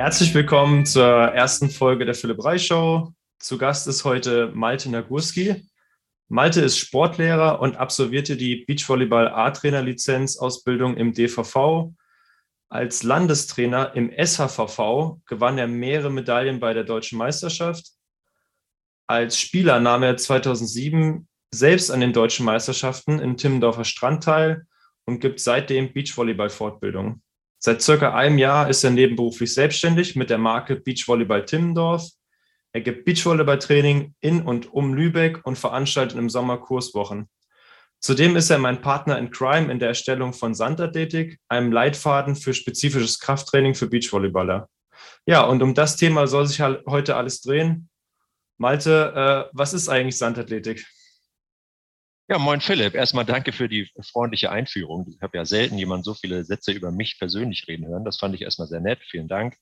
Herzlich willkommen zur ersten Folge der Philipp Reich Show. Zu Gast ist heute Malte Nagurski. Malte ist Sportlehrer und absolvierte die Beachvolleyball A-Trainer-Lizenz-Ausbildung im DVV. Als Landestrainer im SHVV gewann er mehrere Medaillen bei der Deutschen Meisterschaft. Als Spieler nahm er 2007 selbst an den deutschen Meisterschaften in Timmendorfer Strand teil und gibt seitdem Beachvolleyball-Fortbildung. Seit circa einem Jahr ist er nebenberuflich selbstständig mit der Marke Beachvolleyball Timmendorf. Er gibt Beachvolleyball-Training in und um Lübeck und veranstaltet im Sommer Kurswochen. Zudem ist er mein Partner in Crime in der Erstellung von Sandathletik, einem Leitfaden für spezifisches Krafttraining für Beachvolleyballer. Ja, und um das Thema soll sich heute alles drehen. Malte, äh, was ist eigentlich Sandathletik? Ja, moin Philipp. Erstmal danke für die freundliche Einführung. Ich habe ja selten jemand so viele Sätze über mich persönlich reden hören. Das fand ich erstmal sehr nett. Vielen Dank.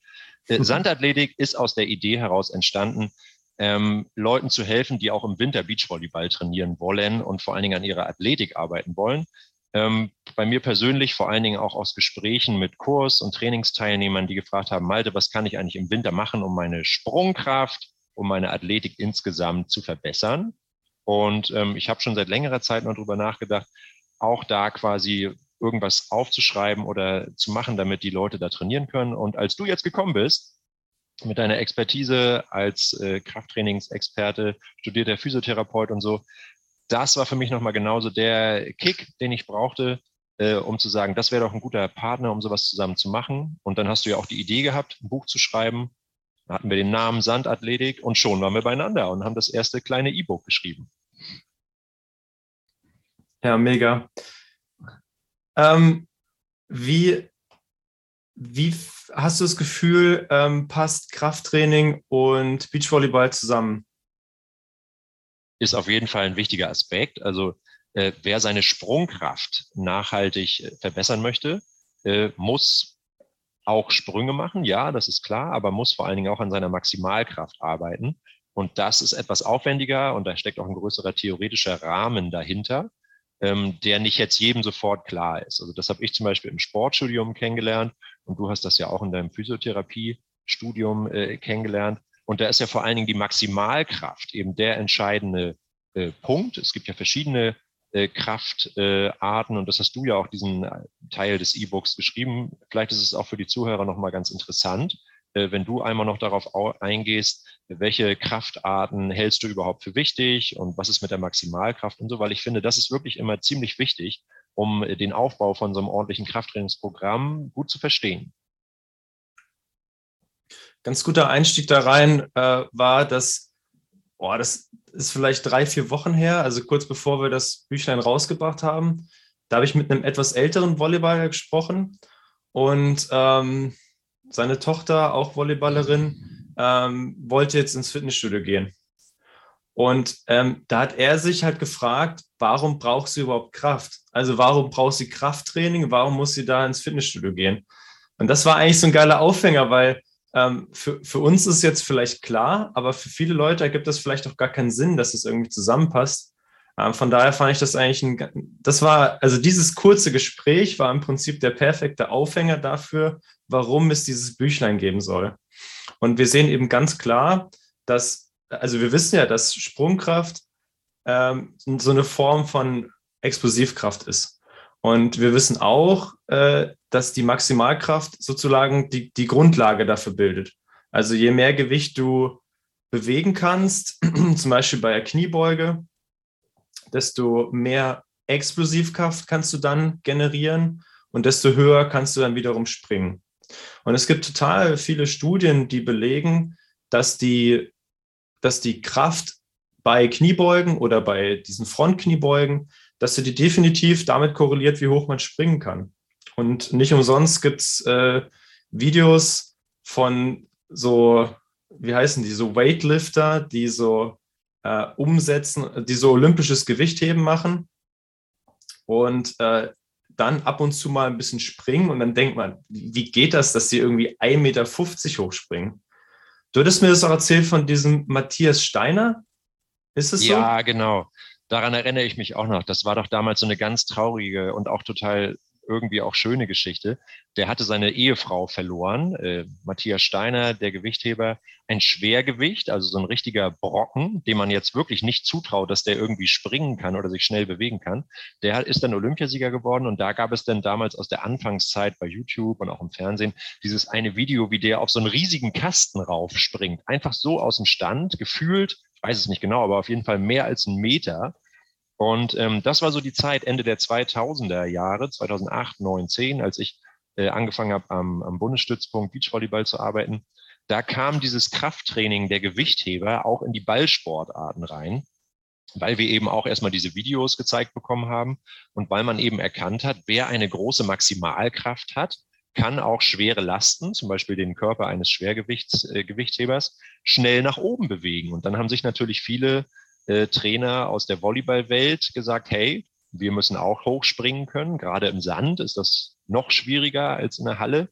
Äh, Sandathletik ist aus der Idee heraus entstanden, ähm, Leuten zu helfen, die auch im Winter Beachvolleyball trainieren wollen und vor allen Dingen an ihrer Athletik arbeiten wollen. Ähm, bei mir persönlich vor allen Dingen auch aus Gesprächen mit Kurs- und Trainingsteilnehmern, die gefragt haben, Malte, was kann ich eigentlich im Winter machen, um meine Sprungkraft, um meine Athletik insgesamt zu verbessern? Und ähm, ich habe schon seit längerer Zeit noch drüber nachgedacht, auch da quasi irgendwas aufzuschreiben oder zu machen, damit die Leute da trainieren können. Und als du jetzt gekommen bist, mit deiner Expertise als äh, Krafttrainingsexperte, studierter Physiotherapeut und so, das war für mich nochmal genauso der Kick, den ich brauchte, äh, um zu sagen, das wäre doch ein guter Partner, um sowas zusammen zu machen. Und dann hast du ja auch die Idee gehabt, ein Buch zu schreiben. Da hatten wir den Namen Sandathletik und schon waren wir beieinander und haben das erste kleine E-Book geschrieben. Ja, mega. Ähm, wie, wie hast du das Gefühl, ähm, passt Krafttraining und Beachvolleyball zusammen? Ist auf jeden Fall ein wichtiger Aspekt. Also äh, wer seine Sprungkraft nachhaltig äh, verbessern möchte, äh, muss auch Sprünge machen, ja, das ist klar, aber muss vor allen Dingen auch an seiner Maximalkraft arbeiten. Und das ist etwas aufwendiger und da steckt auch ein größerer theoretischer Rahmen dahinter ähm, der nicht jetzt jedem sofort klar ist. Also das habe ich zum Beispiel im Sportstudium kennengelernt und du hast das ja auch in deinem Physiotherapiestudium äh, kennengelernt. Und da ist ja vor allen Dingen die Maximalkraft eben der entscheidende äh, Punkt. Es gibt ja verschiedene äh, Kraftarten und das hast du ja auch diesen Teil des E-Books geschrieben. Vielleicht ist es auch für die Zuhörer nochmal ganz interessant, wenn du einmal noch darauf eingehst, welche Kraftarten hältst du überhaupt für wichtig und was ist mit der Maximalkraft und so, weil ich finde, das ist wirklich immer ziemlich wichtig, um äh, den Aufbau von so einem ordentlichen Krafttrainingsprogramm gut zu verstehen. Ganz guter Einstieg da rein äh, war, dass, boah, das ist vielleicht drei, vier Wochen her, also kurz bevor wir das Büchlein rausgebracht haben. Da habe ich mit einem etwas älteren Volleyballer gesprochen und ähm, seine Tochter, auch Volleyballerin, ähm, wollte jetzt ins Fitnessstudio gehen. Und ähm, da hat er sich halt gefragt, warum braucht sie überhaupt Kraft? Also warum braucht sie Krafttraining? Warum muss sie da ins Fitnessstudio gehen? Und das war eigentlich so ein geiler Aufhänger, weil ähm, für, für uns ist jetzt vielleicht klar, aber für viele Leute ergibt das vielleicht auch gar keinen Sinn, dass es das irgendwie zusammenpasst. Ähm, von daher fand ich das eigentlich ein, das war, also dieses kurze Gespräch war im Prinzip der perfekte Aufhänger dafür, warum es dieses Büchlein geben soll. Und wir sehen eben ganz klar, dass, also wir wissen ja, dass Sprungkraft ähm, so eine Form von Explosivkraft ist. Und wir wissen auch, äh, dass die Maximalkraft sozusagen die, die Grundlage dafür bildet. Also je mehr Gewicht du bewegen kannst, zum Beispiel bei der Kniebeuge, desto mehr Explosivkraft kannst du dann generieren und desto höher kannst du dann wiederum springen. Und es gibt total viele Studien, die belegen, dass die, dass die Kraft bei Kniebeugen oder bei diesen Frontkniebeugen, dass sie die definitiv damit korreliert, wie hoch man springen kann. Und nicht umsonst gibt es äh, Videos von so, wie heißen die, so Weightlifter, die so äh, umsetzen, die so olympisches Gewichtheben machen. Und äh, dann ab und zu mal ein bisschen springen und dann denkt man, wie geht das, dass die irgendwie 1,50 Meter hochspringen? Du hattest mir das auch erzählt von diesem Matthias Steiner. Ist es so? Ja, genau. Daran erinnere ich mich auch noch. Das war doch damals so eine ganz traurige und auch total irgendwie auch schöne Geschichte. Der hatte seine Ehefrau verloren, äh, Matthias Steiner, der Gewichtheber, ein Schwergewicht, also so ein richtiger Brocken, dem man jetzt wirklich nicht zutraut, dass der irgendwie springen kann oder sich schnell bewegen kann. Der ist dann Olympiasieger geworden und da gab es dann damals aus der Anfangszeit bei YouTube und auch im Fernsehen dieses eine Video, wie der auf so einen riesigen Kasten raufspringt, einfach so aus dem Stand, gefühlt, ich weiß es nicht genau, aber auf jeden Fall mehr als einen Meter und ähm, das war so die Zeit Ende der 2000er Jahre, 2008, 9, 10, als ich äh, angefangen habe, am, am Bundesstützpunkt Beachvolleyball zu arbeiten. Da kam dieses Krafttraining der Gewichtheber auch in die Ballsportarten rein, weil wir eben auch erstmal diese Videos gezeigt bekommen haben und weil man eben erkannt hat, wer eine große Maximalkraft hat, kann auch schwere Lasten, zum Beispiel den Körper eines Schwergewichtshebers, äh, schnell nach oben bewegen. Und dann haben sich natürlich viele äh, Trainer aus der Volleyballwelt gesagt, hey, wir müssen auch hochspringen können. Gerade im Sand ist das noch schwieriger als in der Halle.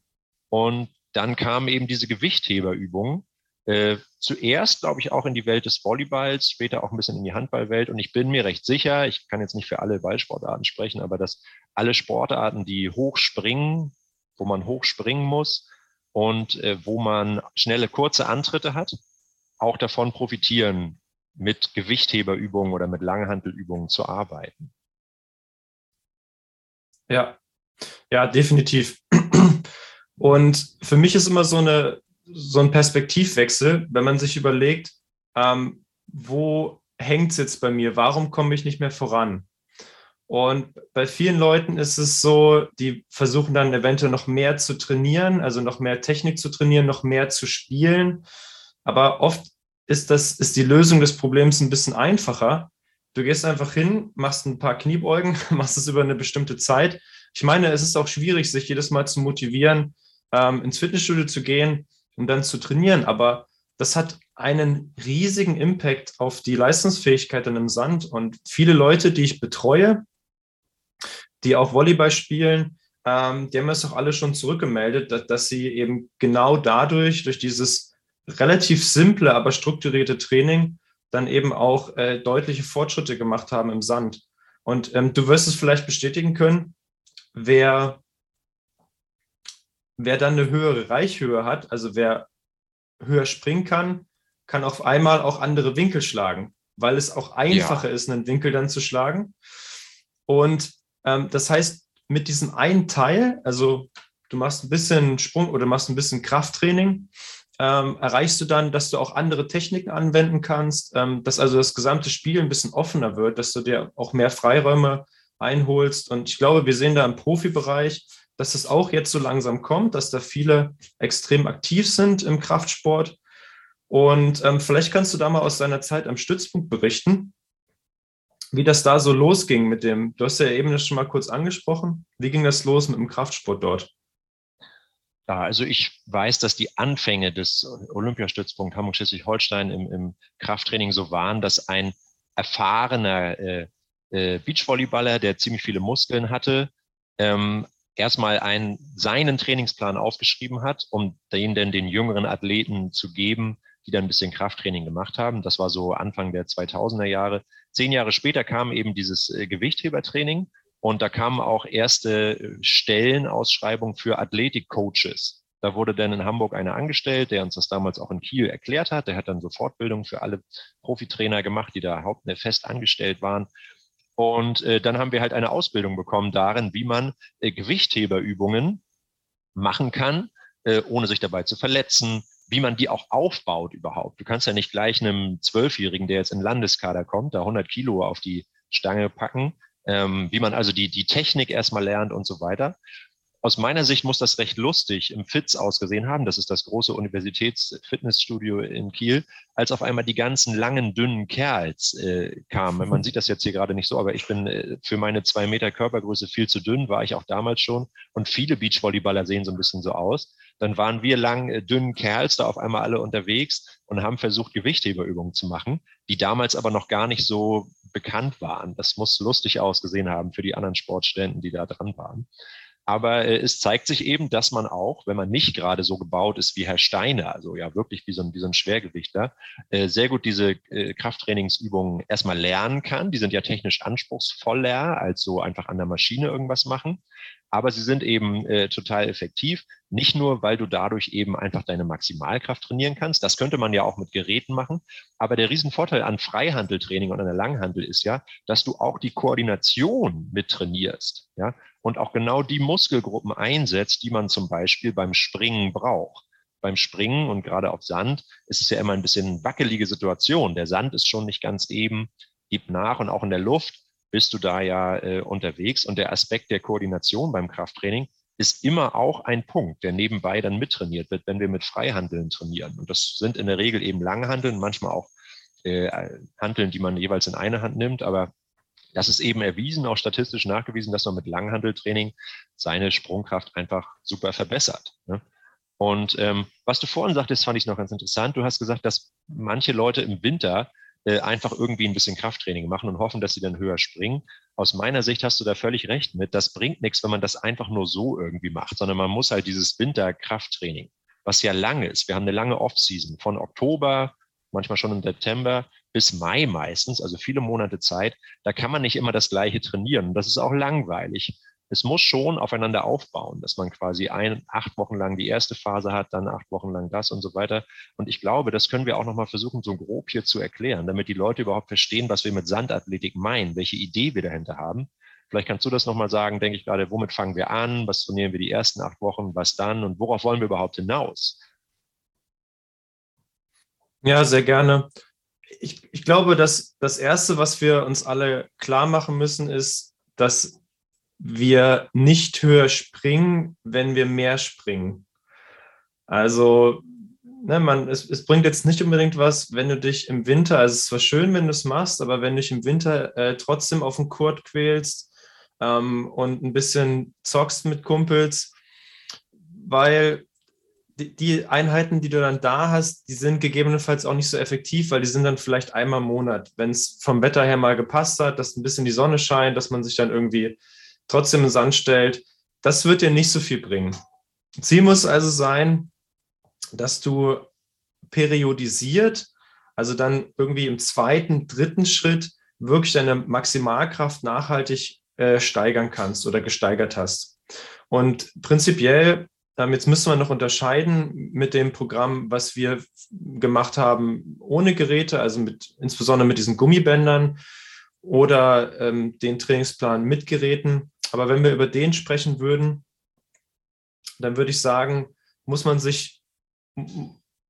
Und dann kamen eben diese Gewichtheberübungen. Äh, zuerst, glaube ich, auch in die Welt des Volleyballs, später auch ein bisschen in die Handballwelt. Und ich bin mir recht sicher, ich kann jetzt nicht für alle Ballsportarten sprechen, aber dass alle Sportarten, die hochspringen, wo man hochspringen muss und äh, wo man schnelle, kurze Antritte hat, auch davon profitieren mit Gewichtheberübungen oder mit Langhantelübungen zu arbeiten. Ja, ja, definitiv. Und für mich ist immer so, eine, so ein Perspektivwechsel, wenn man sich überlegt, ähm, wo hängt es jetzt bei mir? Warum komme ich nicht mehr voran? Und bei vielen Leuten ist es so, die versuchen dann eventuell noch mehr zu trainieren, also noch mehr Technik zu trainieren, noch mehr zu spielen. Aber oft ist, das, ist die Lösung des Problems ein bisschen einfacher. Du gehst einfach hin, machst ein paar Kniebeugen, machst es über eine bestimmte Zeit. Ich meine, es ist auch schwierig, sich jedes Mal zu motivieren, ähm, ins Fitnessstudio zu gehen und dann zu trainieren. Aber das hat einen riesigen Impact auf die Leistungsfähigkeit dann im Sand. Und viele Leute, die ich betreue, die auch Volleyball spielen, ähm, die haben es auch alle schon zurückgemeldet, dass, dass sie eben genau dadurch, durch dieses relativ simple, aber strukturierte Training dann eben auch äh, deutliche Fortschritte gemacht haben im Sand. Und ähm, du wirst es vielleicht bestätigen können, wer, wer dann eine höhere Reichhöhe hat, also wer höher springen kann, kann auf einmal auch andere Winkel schlagen, weil es auch einfacher ja. ist, einen Winkel dann zu schlagen. Und ähm, das heißt, mit diesem einen Teil, also du machst ein bisschen Sprung oder machst ein bisschen Krafttraining, ähm, erreichst du dann, dass du auch andere Techniken anwenden kannst, ähm, dass also das gesamte Spiel ein bisschen offener wird, dass du dir auch mehr Freiräume einholst. Und ich glaube, wir sehen da im Profibereich, dass das auch jetzt so langsam kommt, dass da viele extrem aktiv sind im Kraftsport. Und ähm, vielleicht kannst du da mal aus deiner Zeit am Stützpunkt berichten, wie das da so losging mit dem, du hast ja eben das schon mal kurz angesprochen, wie ging das los mit dem Kraftsport dort? Ja, also ich weiß, dass die Anfänge des Olympiastützpunkt Hamburg-Schleswig-Holstein im, im, Krafttraining so waren, dass ein erfahrener äh, äh, Beachvolleyballer, der ziemlich viele Muskeln hatte, ähm, erstmal einen, seinen Trainingsplan aufgeschrieben hat, um den dann den jüngeren Athleten zu geben, die dann ein bisschen Krafttraining gemacht haben. Das war so Anfang der 2000er Jahre. Zehn Jahre später kam eben dieses äh, Gewichthebertraining und da kamen auch erste äh, Stellenausschreibungen für Athletikcoaches. Da wurde dann in Hamburg einer angestellt, der uns das damals auch in Kiel erklärt hat. Der hat dann so Fortbildungen für alle Profitrainer gemacht, die da haupt äh, fest angestellt waren. Und äh, dann haben wir halt eine Ausbildung bekommen darin, wie man äh, Gewichtheberübungen machen kann, äh, ohne sich dabei zu verletzen, wie man die auch aufbaut überhaupt. Du kannst ja nicht gleich einem Zwölfjährigen, der jetzt in Landeskader kommt, da 100 Kilo auf die Stange packen ähm, wie man also die, die Technik erstmal lernt und so weiter. Aus meiner Sicht muss das recht lustig im FITZ ausgesehen haben. Das ist das große Universitätsfitnessstudio in Kiel, als auf einmal die ganzen langen, dünnen Kerls äh, kamen. Man sieht das jetzt hier gerade nicht so, aber ich bin äh, für meine zwei Meter Körpergröße viel zu dünn, war ich auch damals schon. Und viele Beachvolleyballer sehen so ein bisschen so aus. Dann waren wir lang, äh, dünnen Kerls da auf einmal alle unterwegs und haben versucht, Gewichtheberübungen zu machen, die damals aber noch gar nicht so bekannt waren. Das muss lustig ausgesehen haben für die anderen Sportständen, die da dran waren. Aber äh, es zeigt sich eben, dass man auch, wenn man nicht gerade so gebaut ist wie Herr Steiner, also ja wirklich wie so ein, wie so ein Schwergewichter, äh, sehr gut diese äh, Krafttrainingsübungen erstmal lernen kann. Die sind ja technisch anspruchsvoller als so einfach an der Maschine irgendwas machen. aber sie sind eben äh, total effektiv. Nicht nur, weil du dadurch eben einfach deine Maximalkraft trainieren kannst. Das könnte man ja auch mit Geräten machen. Aber der Riesenvorteil an Freihandeltraining und an der Langhandel ist ja, dass du auch die Koordination mit trainierst. Ja? Und auch genau die Muskelgruppen einsetzt, die man zum Beispiel beim Springen braucht beim Springen und gerade auf Sand ist es ja immer ein bisschen wackelige Situation. Der Sand ist schon nicht ganz eben, gibt nach und auch in der Luft bist du da ja äh, unterwegs. Und der Aspekt der Koordination beim Krafttraining ist immer auch ein Punkt, der nebenbei dann mittrainiert wird, wenn wir mit Freihandeln trainieren. Und das sind in der Regel eben Langhandeln, manchmal auch äh, Handeln, die man jeweils in eine Hand nimmt. Aber das ist eben erwiesen, auch statistisch nachgewiesen, dass man mit Langhandeltraining seine Sprungkraft einfach super verbessert. Ne? Und ähm, was du vorhin sagtest, fand ich noch ganz interessant. Du hast gesagt, dass manche Leute im Winter äh, einfach irgendwie ein bisschen Krafttraining machen und hoffen, dass sie dann höher springen. Aus meiner Sicht hast du da völlig recht mit. Das bringt nichts, wenn man das einfach nur so irgendwie macht, sondern man muss halt dieses Winterkrafttraining, was ja lange ist. Wir haben eine lange Off-Season von Oktober, manchmal schon im September bis Mai meistens, also viele Monate Zeit. Da kann man nicht immer das Gleiche trainieren. Das ist auch langweilig es muss schon aufeinander aufbauen, dass man quasi ein, acht Wochen lang die erste Phase hat, dann acht Wochen lang das und so weiter. Und ich glaube, das können wir auch nochmal versuchen, so grob hier zu erklären, damit die Leute überhaupt verstehen, was wir mit Sandathletik meinen, welche Idee wir dahinter haben. Vielleicht kannst du das nochmal sagen, denke ich gerade, womit fangen wir an, was trainieren wir die ersten acht Wochen, was dann und worauf wollen wir überhaupt hinaus? Ja, sehr gerne. Ich, ich glaube, dass das Erste, was wir uns alle klar machen müssen, ist, dass wir nicht höher springen, wenn wir mehr springen. Also, ne, man, es, es bringt jetzt nicht unbedingt was, wenn du dich im Winter, also es ist zwar schön, wenn du es machst, aber wenn du dich im Winter äh, trotzdem auf den Kurt quälst ähm, und ein bisschen zockst mit Kumpels, weil die, Einheiten, die du dann da hast, die sind gegebenenfalls auch nicht so effektiv, weil die sind dann vielleicht einmal im Monat. Wenn es vom Wetter her mal gepasst hat, dass ein bisschen die Sonne scheint, dass man sich dann irgendwie trotzdem in Sand stellt, das wird dir nicht so viel bringen. Ziel muss also sein, dass du periodisiert, also dann irgendwie im zweiten, dritten Schritt wirklich deine Maximalkraft nachhaltig äh, steigern kannst oder gesteigert hast. Und prinzipiell, jetzt müssen wir noch unterscheiden mit dem Programm, was wir gemacht haben ohne Geräte, also mit, insbesondere mit diesen Gummibändern oder ähm, den Trainingsplan mit Geräten. Aber wenn wir über den sprechen würden, dann würde ich sagen, muss man sich,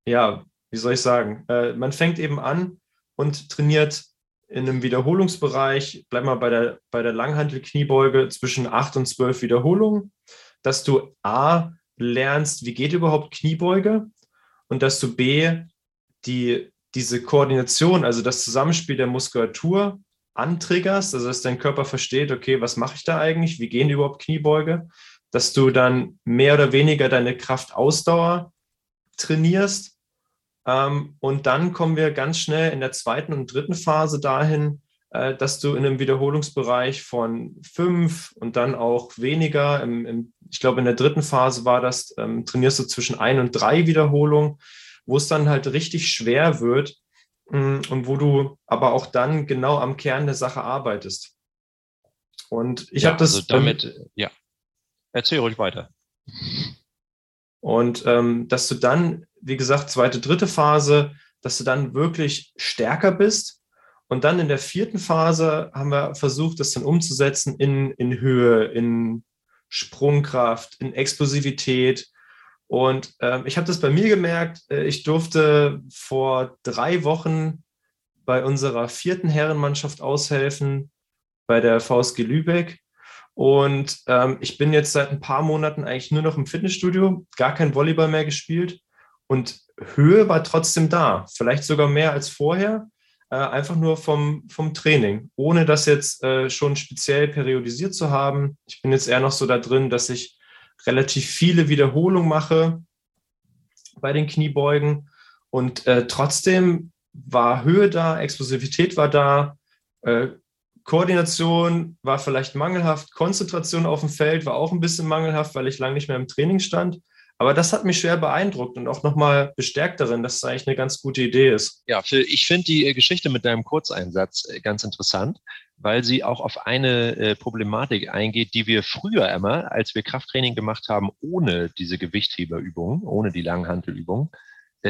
ja, wie soll ich sagen, äh, man fängt eben an und trainiert in einem Wiederholungsbereich, bleib mal bei der, bei der Langhantel-Kniebeuge zwischen 8 und 12 Wiederholungen, dass du A, lernst, wie geht überhaupt Kniebeuge und dass du B, die, diese Koordination, also das Zusammenspiel der Muskulatur antriggerst, also dass dein Körper versteht, okay, was mache ich da eigentlich, wie gehen überhaupt Kniebeuge, dass du dann mehr oder weniger deine Kraftausdauer trainierst. Ähm, und dann kommen wir ganz schnell in der zweiten und dritten Phase dahin, dass du in einem Wiederholungsbereich von fünf und dann auch weniger, im, im, ich glaube in der dritten Phase war das, ähm, trainierst du zwischen ein und drei Wiederholungen, wo es dann halt richtig schwer wird, Mm, und wo du aber auch dann genau am Kern der Sache arbeitest. Und ich ja, habe das. Also damit, ja. Erzähl ruhig weiter. Und ähm, dass du dann, wie gesagt, zweite, dritte Phase, dass du dann wirklich stärker bist. Und dann in der vierten Phase haben wir versucht, das dann umzusetzen in, in Höhe, in Sprungkraft, in Explosivität, und ähm, ich habe das bei mir gemerkt. Äh, ich durfte vor drei Wochen bei unserer vierten Herrenmannschaft aushelfen, bei der VSG Lübeck. Und ähm, ich bin jetzt seit ein paar Monaten eigentlich nur noch im Fitnessstudio, gar kein Volleyball mehr gespielt. Und Höhe war trotzdem da, vielleicht sogar mehr als vorher, einfach nur vom, vom Training, ohne das jetzt äh, schon speziell periodisiert zu haben. Ich bin jetzt eher noch so da drin, dass ich relativ viele Wiederholungen mache bei den Kniebeugen. Und äh, trotzdem war Höhe da, Explosivität war da, äh, Koordination war vielleicht mangelhaft, Konzentration auf dem Feld war auch ein bisschen mangelhaft, weil ich lange nicht mehr im Training stand. Aber das hat mich schwer beeindruckt und auch nochmal bestärkt darin, dass es eigentlich eine ganz gute Idee ist. Ja, ich finde die äh, Geschichte mit deinem Kurzeinsatz äh, ganz interessant, weil sie auch auf eine äh, Problematik eingeht, die wir früher immer, als wir Krafttraining gemacht haben, ohne diese Gewichtheberübung, ohne die Langhantelübung,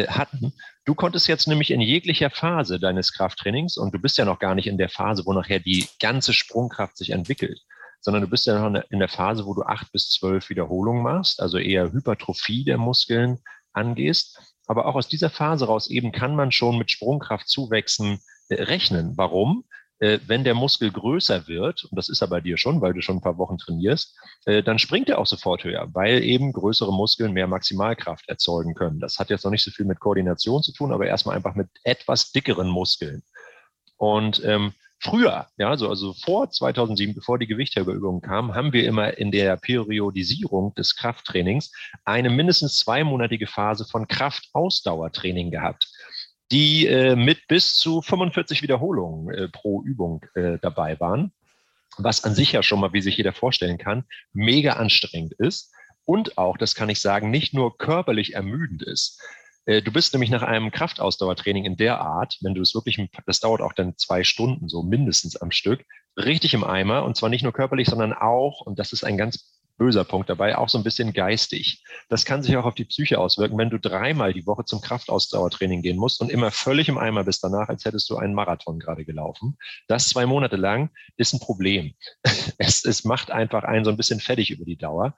hatten. Du konntest jetzt nämlich in jeglicher Phase deines Krafttrainings, und du bist ja noch gar nicht in der Phase, wo nachher die ganze Sprungkraft sich entwickelt, sondern du bist ja noch in der Phase, wo du acht bis zwölf Wiederholungen machst, also eher Hypertrophie der Muskeln angehst. Aber auch aus dieser Phase raus eben kann man schon mit Sprungkraftzuwächsen äh, rechnen. Warum? Äh, wenn der Muskel größer wird, und das ist er bei dir schon, weil du schon ein paar Wochen trainierst, äh, dann springt er auch sofort höher, weil eben größere Muskeln mehr Maximalkraft erzeugen können. Das hat jetzt noch nicht so viel mit Koordination zu tun, aber erstmal einfach mit etwas dickeren Muskeln. Und ähm, Früher, ja, also, also vor 2007, bevor die Gewichtheberübungen kamen, haben wir immer in der Periodisierung des Krafttrainings eine mindestens zweimonatige Phase von Kraftausdauertraining gehabt, die äh, mit bis zu 45 Wiederholungen äh, pro Übung äh, dabei waren, was an sich ja schon mal, wie sich jeder vorstellen kann, mega anstrengend ist und auch, das kann ich sagen, nicht nur körperlich ermüdend ist. Äh, du bist nämlich nach einem Kraftausdauertraining in der Art, wenn du es wirklich, das dauert auch dann zwei Stunden so mindestens am Stück, richtig im Eimer und zwar nicht nur körperlich, sondern auch, und das ist ein ganz böser Punkt dabei, auch so ein bisschen geistig. Das kann sich auch auf die Psyche auswirken, wenn du dreimal die Woche zum Kraftausdauertraining gehen musst und immer völlig im Eimer bist danach, als hättest du einen Marathon gerade gelaufen. Das zwei Monate lang ist ein Problem. Es, es macht einfach einen so ein bisschen fertig über die Dauer.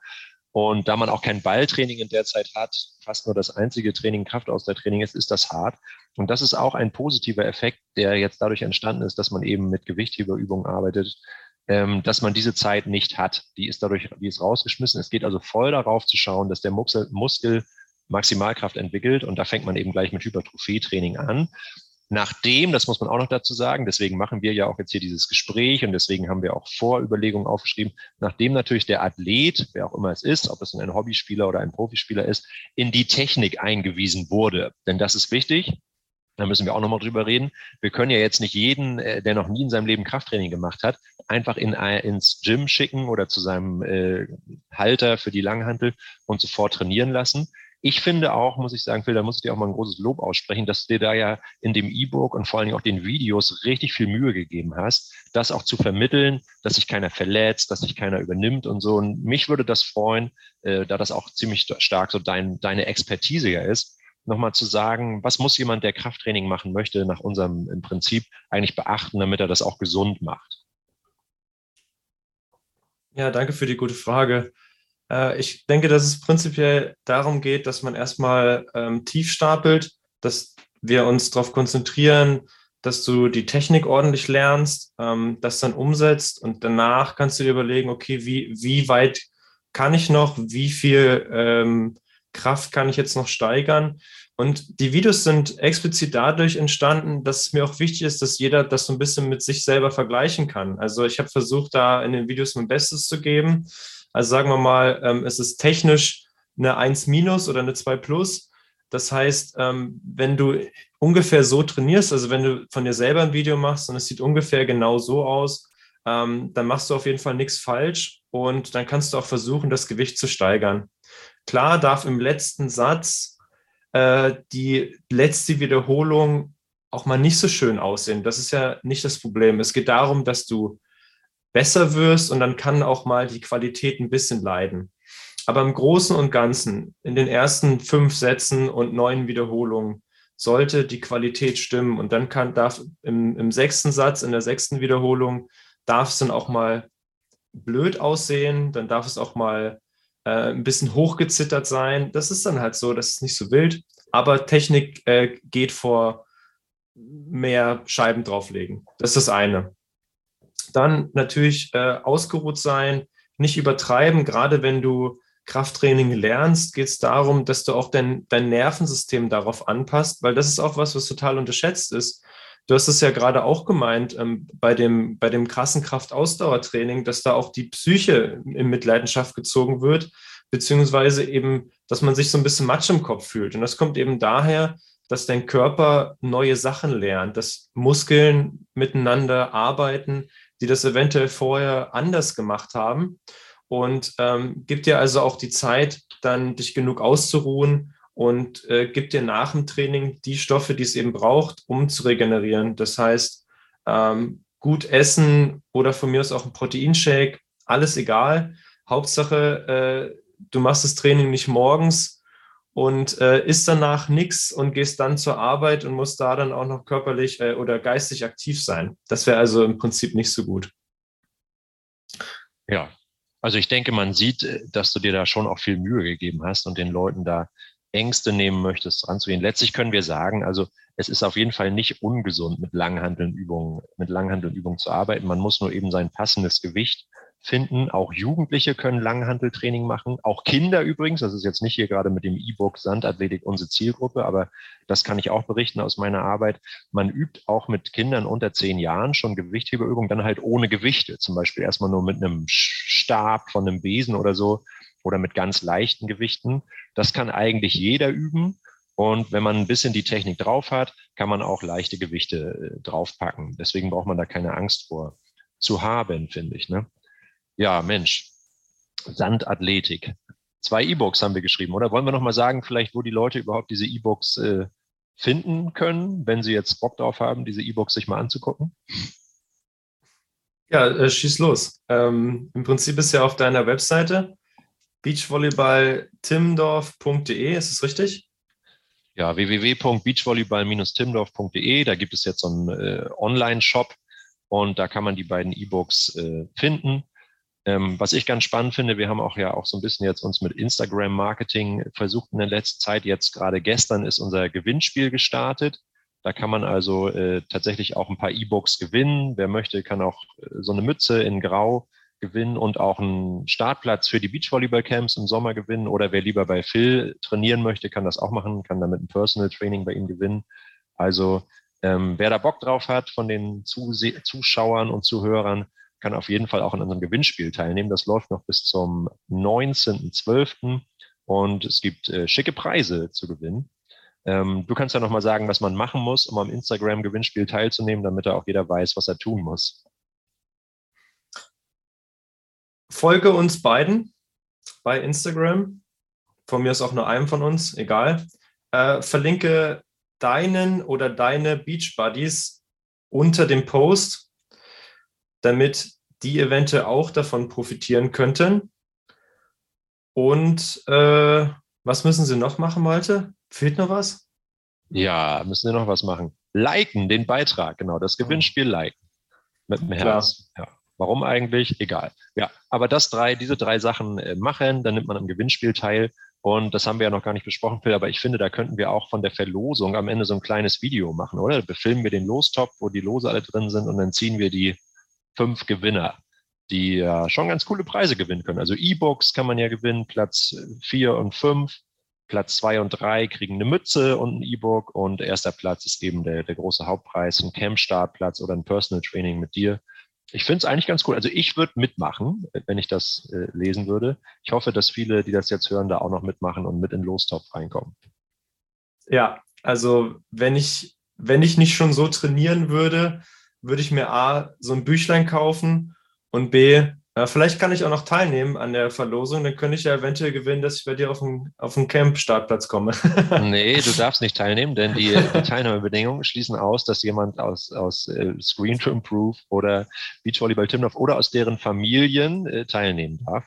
Und da man auch kein Balltraining in der Zeit hat, fast nur das einzige Training Kraftausdauertraining ist, ist das hart. Und das ist auch ein positiver Effekt, der jetzt dadurch entstanden ist, dass man eben mit Gewichtheberübungen arbeitet, ähm, dass man diese Zeit nicht hat. Die ist dadurch, die ist rausgeschmissen. Es geht also voll darauf zu schauen, dass der Muskel, Muskel Maximalkraft entwickelt und da fängt man eben gleich mit Hypertrophie-Training an. Nachdem, das muss man auch noch dazu sagen, deswegen machen wir ja auch jetzt hier dieses Gespräch und deswegen haben wir auch Vorüberlegungen aufgeschrieben, nachdem natürlich der Athlet, wer auch immer es ist, ob es ein Hobbyspieler oder ein Profispieler ist, in die Technik eingewiesen wurde. Denn das ist wichtig. Da müssen wir auch nochmal drüber reden. Wir können ja jetzt nicht jeden, äh, der noch nie in seinem Leben Krafttraining gemacht hat, einfach in, ins Gym schicken oder zu seinem äh, Halter für die Langhantel und sofort trainieren lassen. Ich finde auch, muss ich sagen, Phil, da muss ich dir auch mal ein großes Lob aussprechen, dass du dir da ja in dem E-Book und vor allen Dingen auch den Videos richtig viel Mühe gegeben hast, das auch zu vermitteln, dass sich keiner verletzt, dass sich keiner übernimmt und so. Und mich würde das freuen, äh, da das auch ziemlich stark so dein, deine Expertise ja ist, nochmal zu sagen, was muss jemand, der Krafttraining machen möchte, nach unserem im Prinzip eigentlich beachten, damit er das auch gesund macht? Ja, danke für die gute Frage. Äh, ich denke, dass es prinzipiell darum geht, dass man erstmal ähm, tief stapelt, dass wir uns darauf konzentrieren, dass du die Technik ordentlich lernst, ähm, das dann umsetzt und danach kannst du dir überlegen, okay, wie, wie weit kann ich noch, wie viel ähm, Kraft kann ich jetzt noch steigern? Und die Videos sind explizit dadurch entstanden, dass es mir auch wichtig ist, dass jeder das so ein bisschen mit sich selber vergleichen kann. Also ich habe versucht, da in den Videos mein Bestes zu geben. Also sagen wir mal, ähm, es ist technisch eine 1 minus oder eine 2 plus. Das heißt, ähm, wenn du ungefähr so trainierst, also wenn du von dir selber ein Video machst und es sieht ungefähr genau so aus, ähm, dann machst du auf jeden Fall nichts falsch und dann kannst du auch versuchen, das Gewicht zu steigern. Klar darf im letzten Satz äh, die letzte Wiederholung auch mal nicht so schön aussehen. Das ist ja nicht das Problem. Es geht darum, dass du besser wirst und dann kann auch mal die Qualität ein bisschen leiden. Aber im Großen und Ganzen, in den ersten fünf Sätzen und neun Wiederholungen, sollte die Qualität stimmen. Und dann kann, darf im, im sechsten Satz, in der sechsten Wiederholung, darf es dann auch mal blöd aussehen, dann darf es auch mal äh, ein bisschen hochgezittert sein. Das ist dann halt so, das ist nicht so wild. Aber Technik äh, geht vor mehr Scheiben drauflegen. Das ist das eine. Dann natürlich äh, ausgeruht sein, nicht übertreiben. Gerade wenn du Krafttraining lernst, geht es darum, dass du auch dein, dein Nervensystem darauf anpasst, weil das ist auch was, was total unterschätzt ist. Du hast es ja gerade auch gemeint ähm, bei, dem, bei dem krassen Kraftausdauertraining, dass da auch die Psyche in Mitleidenschaft gezogen wird, beziehungsweise eben, dass man sich so ein bisschen Matsch im Kopf fühlt. Und das kommt eben daher, dass dein Körper neue Sachen lernt, dass Muskeln miteinander arbeiten, die das eventuell vorher anders gemacht haben. und ähm, gibt dir also auch die Zeit, dann dich genug auszuruhen und äh, gibt dir nach dem Training die Stoffe, die es eben braucht, um zu regenerieren. Das heißt, ähm, gut essen oder von mir aus auch ein Proteinshake, alles egal. Hauptsache, äh, du machst das Training nicht morgens und äh, isst danach nichts und gehst dann zur Arbeit und musst da dann auch noch körperlich äh, oder geistig aktiv sein. Das wäre also im Prinzip nicht so gut. Ja, also ich denke, man sieht, äh, dass du dir da schon auch viel Mühe gegeben hast und den Leuten da Ängste nehmen möchtest, ranzugehen. Letztlich können wir sagen, also es ist auf jeden Fall nicht ungesund, mit Langhandelnübungen, mit Langhandelnübungen zu arbeiten. Man muss nur eben sein passendes Gewicht finden. Auch Jugendliche können Langhanteltraining machen. Auch Kinder übrigens. Das ist jetzt nicht hier gerade mit dem E-Book Sandathletik unsere Zielgruppe, aber das kann ich auch berichten aus meiner Arbeit. Man übt auch mit Kindern unter zehn Jahren schon Gewichtheberübungen, dann halt ohne Gewichte. Zum Beispiel erstmal nur mit einem Stab von einem Besen oder so oder mit ganz leichten Gewichten. Das kann eigentlich jeder üben. Und wenn man ein bisschen die Technik drauf hat, kann man auch leichte Gewichte äh, draufpacken. Deswegen braucht man da keine Angst vor zu haben, finde ich. Ne? Ja, Mensch, Sandathletik. Zwei E-Books haben wir geschrieben, oder? Wollen wir nochmal sagen, vielleicht, wo die Leute überhaupt diese E-Books äh, finden können, wenn sie jetzt Bock drauf haben, diese E-Books sich mal anzugucken? Ja, äh, schieß los. Ähm, Im Prinzip ist ja auf deiner Webseite beachvolleyballtimdorf.de, ist es richtig? Ja, www.beachvolleyball-timdorf.de, da gibt es jetzt so einen äh, Online-Shop und da kann man die beiden E-Books äh, finden. Ähm, was ich ganz spannend finde, wir haben auch ja auch so ein bisschen jetzt uns mit Instagram-Marketing versucht in der letzten Zeit. Jetzt gerade gestern ist unser Gewinnspiel gestartet. Da kann man also äh, tatsächlich auch ein paar E-Books gewinnen. Wer möchte, kann auch äh, so eine Mütze in Grau gewinnen und auch einen Startplatz für die Beachvolleyball-Camps im Sommer gewinnen. Oder wer lieber bei Phil trainieren möchte, kann das auch machen, kann damit ein Personal Training bei ihm gewinnen. Also ähm, wer da Bock drauf hat von den Zuse Zuschauern und Zuhörern, kann auf jeden Fall auch an unserem Gewinnspiel teilnehmen. Das läuft noch bis zum 19.12. und es gibt äh, schicke Preise zu gewinnen. Ähm, du kannst ja nochmal sagen, was man machen muss, um am Instagram-Gewinnspiel teilzunehmen, damit da auch jeder weiß, was er tun muss. Folge uns beiden bei Instagram. Von mir ist auch nur einem von uns, egal. Äh, verlinke deinen oder deine Beach Buddies unter dem Post, damit die eventuell auch davon profitieren könnten. Und äh, was müssen sie noch machen, Malte? Fehlt noch was? Ja, müssen sie noch was machen. Liken den Beitrag, genau, das Gewinnspiel liken. Mit dem Herz. Ja. Warum eigentlich? Egal. Ja, aber das drei, diese drei Sachen äh, machen, dann nimmt man am Gewinnspiel teil. Und das haben wir ja noch gar nicht besprochen, Phil, aber ich finde, da könnten wir auch von der Verlosung am Ende so ein kleines Video machen, oder? Befilmen wir den Lostop, wo die Lose alle drin sind und dann ziehen wir die fünf Gewinner, die ja schon ganz coole Preise gewinnen können. Also E-Books kann man ja gewinnen, Platz vier und fünf. Platz zwei und drei kriegen eine Mütze und ein E-Book und erster Platz ist eben der, der große Hauptpreis, ein Camp-Startplatz oder ein Personal Training mit dir. Ich finde es eigentlich ganz cool. Also ich würde mitmachen, wenn ich das äh, lesen würde. Ich hoffe, dass viele, die das jetzt hören, da auch noch mitmachen und mit in Lostopf reinkommen. Ja, also wenn ich, wenn ich nicht schon so trainieren würde, würde ich mir A, so ein Büchlein kaufen und B, ja, vielleicht kann ich auch noch teilnehmen an der Verlosung. Dann könnte ich ja eventuell gewinnen, dass ich bei dir auf den, auf den Camp-Startplatz komme. nee, du darfst nicht teilnehmen, denn die, die Teilnahmebedingungen schließen aus, dass jemand aus, aus äh, Screen to Improve oder Beachvolleyball Timdorf oder aus deren Familien äh, teilnehmen darf.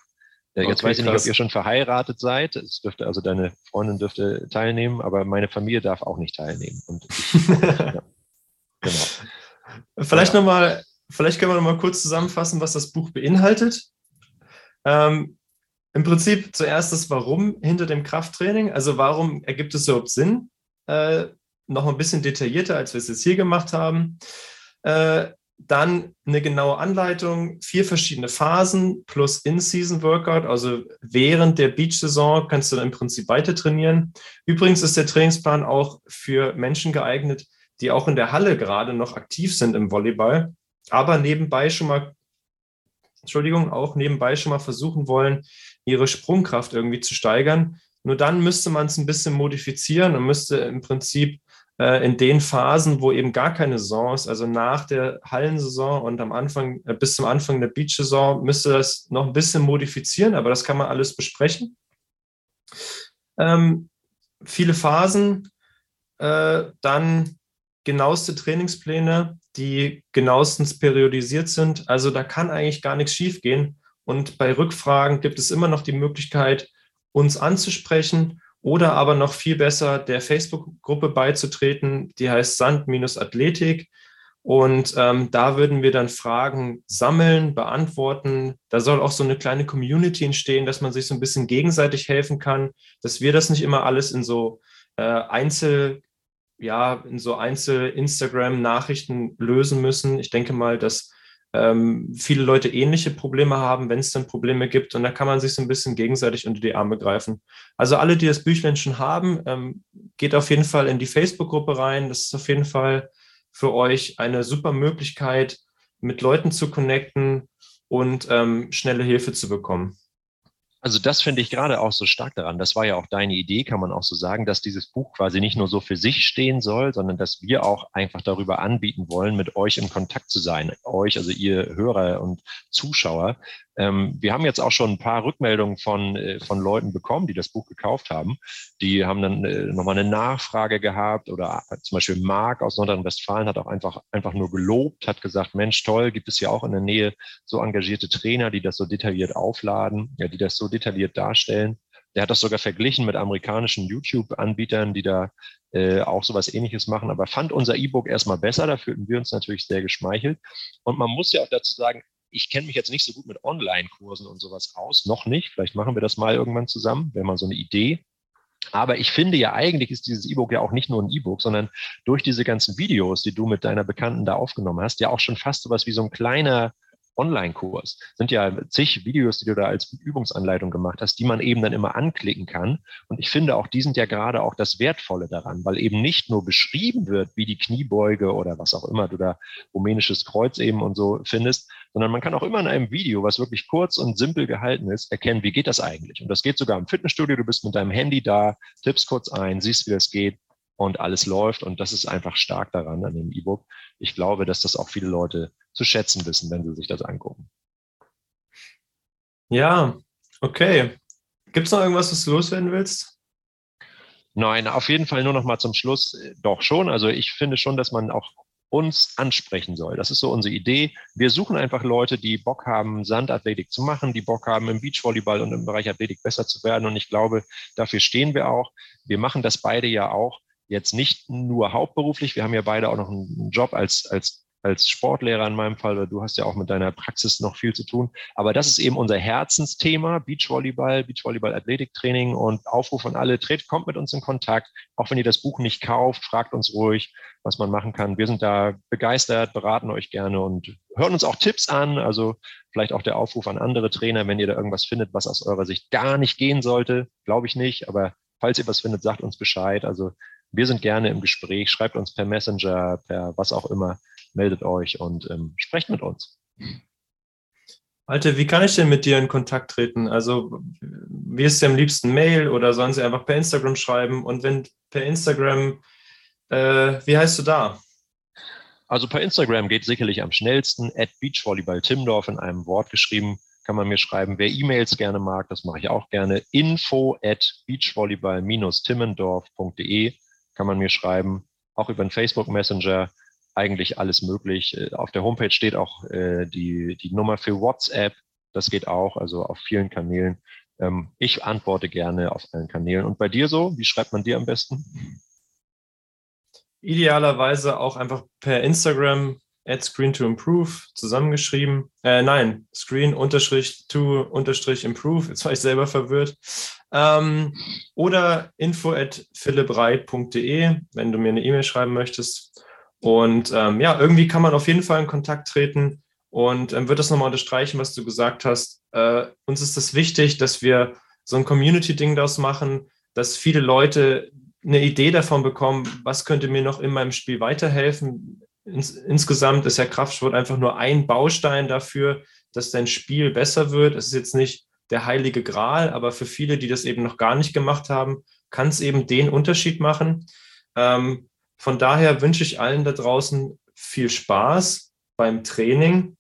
Äh, jetzt okay, weiß ich nicht, ob ihr schon verheiratet seid. Es dürfte, also deine Freundin dürfte teilnehmen, aber meine Familie darf auch nicht teilnehmen. Und ich, ja, genau. Vielleicht ja. nochmal vielleicht können wir noch mal kurz zusammenfassen, was das Buch beinhaltet. Ähm, Im Prinzip zuerst das Warum hinter dem Krafttraining. Also warum ergibt es überhaupt Sinn? Äh, noch ein bisschen detaillierter, als wir es jetzt hier gemacht haben. Äh, dann eine genaue Anleitung, vier verschiedene Phasen plus In-Season-Workout, also während der Beach-Saison kannst du dann im Prinzip weiter trainieren. Übrigens ist der Trainingsplan auch für Menschen geeignet, die auch in der Halle gerade noch aktiv sind im Volleyball aber nebenbei schon mal, Entschuldigung, auch nebenbei schon mal versuchen wollen, ihre Sprungkraft irgendwie zu steigern. Nur dann müsste man es ein bisschen modifizieren und müsste im Prinzip äh, in den Phasen, wo eben gar keine Saison ist, also nach der Hallensaison und am Anfang, äh, bis zum Anfang der Beach-Saison, müsste das noch ein bisschen modifizieren, aber das kann man alles besprechen. Ähm, viele Phasen, äh, dann genaueste Trainingspläne, die genauestens periodisiert sind. Also da kann eigentlich gar nichts schiefgehen. Und bei Rückfragen gibt es immer noch die Möglichkeit, uns anzusprechen oder aber noch viel besser der Facebook-Gruppe beizutreten, die heißt Sand-Athletik. Und ähm, da würden wir dann Fragen sammeln, beantworten. Da soll auch so eine kleine Community entstehen, dass man sich so ein bisschen gegenseitig helfen kann, dass wir das nicht immer alles in so äh, Einzel, ja, in so Einzel-Instagram-Nachrichten lösen müssen. Ich denke mal, dass ähm, viele Leute ähnliche Probleme haben, wenn es dann Probleme gibt. Und da kann man sich so ein bisschen gegenseitig unter die Arme greifen. Also alle, die das Büchlein schon haben, ähm, geht auf jeden Fall in die Facebook-Gruppe rein. Das ist auf jeden Fall für euch eine super Möglichkeit, mit Leuten zu connecten und ähm, schnelle Hilfe zu bekommen. Also das finde ich gerade auch so stark daran. Das war ja auch deine Idee, kann man auch so sagen, dass dieses Buch quasi nicht nur so für sich stehen soll, sondern dass wir auch einfach darüber anbieten wollen, mit euch in Kontakt zu sein. Euch, also ihr Hörer und Zuschauer, ähm, wir haben jetzt auch schon ein paar Rückmeldungen von, äh, von Leuten bekommen, die das Buch gekauft haben. Die haben dann äh, nochmal eine Nachfrage gehabt oder äh, zum Beispiel Marc aus Nordrhein-Westfalen hat auch einfach, einfach nur gelobt, hat gesagt, Mensch, toll, gibt es ja auch in der Nähe so engagierte Trainer, die das so detailliert aufladen, ja, die das so detailliert darstellen. Der hat das sogar verglichen mit amerikanischen YouTube-Anbietern, die da äh, auch sowas ähnliches machen, aber fand unser E-Book erstmal besser, da fühlten wir uns natürlich sehr geschmeichelt. Und man muss ja auch dazu sagen, ich kenne mich jetzt nicht so gut mit Online-Kursen und sowas aus, noch nicht. Vielleicht machen wir das mal irgendwann zusammen, wäre mal so eine Idee. Aber ich finde ja eigentlich ist dieses E-Book ja auch nicht nur ein E-Book, sondern durch diese ganzen Videos, die du mit deiner Bekannten da aufgenommen hast, ja auch schon fast sowas wie so ein kleiner Online-Kurs. Sind ja zig Videos, die du da als Übungsanleitung gemacht hast, die man eben dann immer anklicken kann. Und ich finde auch, die sind ja gerade auch das Wertvolle daran, weil eben nicht nur beschrieben wird, wie die Kniebeuge oder was auch immer du da rumänisches Kreuz eben und so findest, sondern man kann auch immer in einem Video, was wirklich kurz und simpel gehalten ist, erkennen, wie geht das eigentlich. Und das geht sogar im Fitnessstudio. Du bist mit deinem Handy da, tippst kurz ein, siehst, wie das geht und alles läuft. Und das ist einfach stark daran an dem E-Book. Ich glaube, dass das auch viele Leute zu schätzen wissen, wenn sie sich das angucken. Ja, okay. Gibt es noch irgendwas, was du loswerden willst? Nein, auf jeden Fall nur noch mal zum Schluss. Doch schon. Also ich finde schon, dass man auch uns ansprechen soll. Das ist so unsere Idee. Wir suchen einfach Leute, die Bock haben, Sandathletik zu machen, die Bock haben, im Beachvolleyball und im Bereich Athletik besser zu werden. Und ich glaube, dafür stehen wir auch. Wir machen das beide ja auch jetzt nicht nur hauptberuflich. Wir haben ja beide auch noch einen Job als, als als Sportlehrer in meinem Fall, du hast ja auch mit deiner Praxis noch viel zu tun. Aber das ist eben unser Herzensthema, Beachvolleyball, Beachvolleyball-Athletiktraining und Aufruf an alle, tretet, kommt mit uns in Kontakt. Auch wenn ihr das Buch nicht kauft, fragt uns ruhig, was man machen kann. Wir sind da begeistert, beraten euch gerne und hören uns auch Tipps an. Also vielleicht auch der Aufruf an andere Trainer, wenn ihr da irgendwas findet, was aus eurer Sicht gar nicht gehen sollte. Glaube ich nicht, aber falls ihr was findet, sagt uns Bescheid. Also wir sind gerne im Gespräch, schreibt uns per Messenger, per was auch immer meldet euch und ähm, sprecht mit uns. Alte, wie kann ich denn mit dir in Kontakt treten? Also, wie ist dir am liebsten Mail oder sollen sie einfach per Instagram schreiben? Und wenn per Instagram, äh, wie heißt du da? Also per Instagram geht sicherlich am schnellsten. At Beachvolleyball Timdorf in einem Wort geschrieben kann man mir schreiben. Wer E-Mails gerne mag, das mache ich auch gerne. Info at beachvolleyball-timmendorf.de kann man mir schreiben. Auch über den Facebook Messenger eigentlich alles möglich. Äh, auf der Homepage steht auch äh, die, die Nummer für WhatsApp. Das geht auch, also auf vielen Kanälen. Ähm, ich antworte gerne auf allen Kanälen. Und bei dir so? Wie schreibt man dir am besten? Idealerweise auch einfach per Instagram at screen to improve zusammengeschrieben. Äh, nein, screen unterstrich to unterstrich improve. Jetzt war ich selber verwirrt. Ähm, oder info at philippreit.de, wenn du mir eine E-Mail schreiben möchtest. Und ähm, ja, irgendwie kann man auf jeden Fall in Kontakt treten und ähm, wird das nochmal unterstreichen, was du gesagt hast. Äh, uns ist es das wichtig, dass wir so ein Community-Ding daraus machen, dass viele Leute eine Idee davon bekommen, was könnte mir noch in meinem Spiel weiterhelfen. Ins, insgesamt ist ja Kraftsport einfach nur ein Baustein dafür, dass dein Spiel besser wird. Es ist jetzt nicht der heilige Gral, aber für viele, die das eben noch gar nicht gemacht haben, kann es eben den Unterschied machen. Ähm, von daher wünsche ich allen da draußen viel Spaß beim Training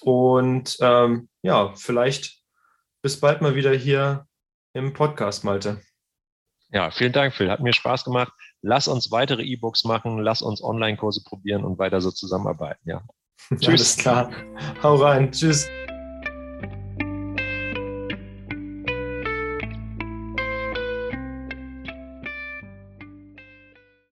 und ähm, ja, vielleicht bis bald mal wieder hier im Podcast, Malte. Ja, vielen Dank, Phil. Hat mir Spaß gemacht. Lass uns weitere E-Books machen, lass uns Online-Kurse probieren und weiter so zusammenarbeiten. Ja. Tschüss. Alles klar. Hau rein. Tschüss.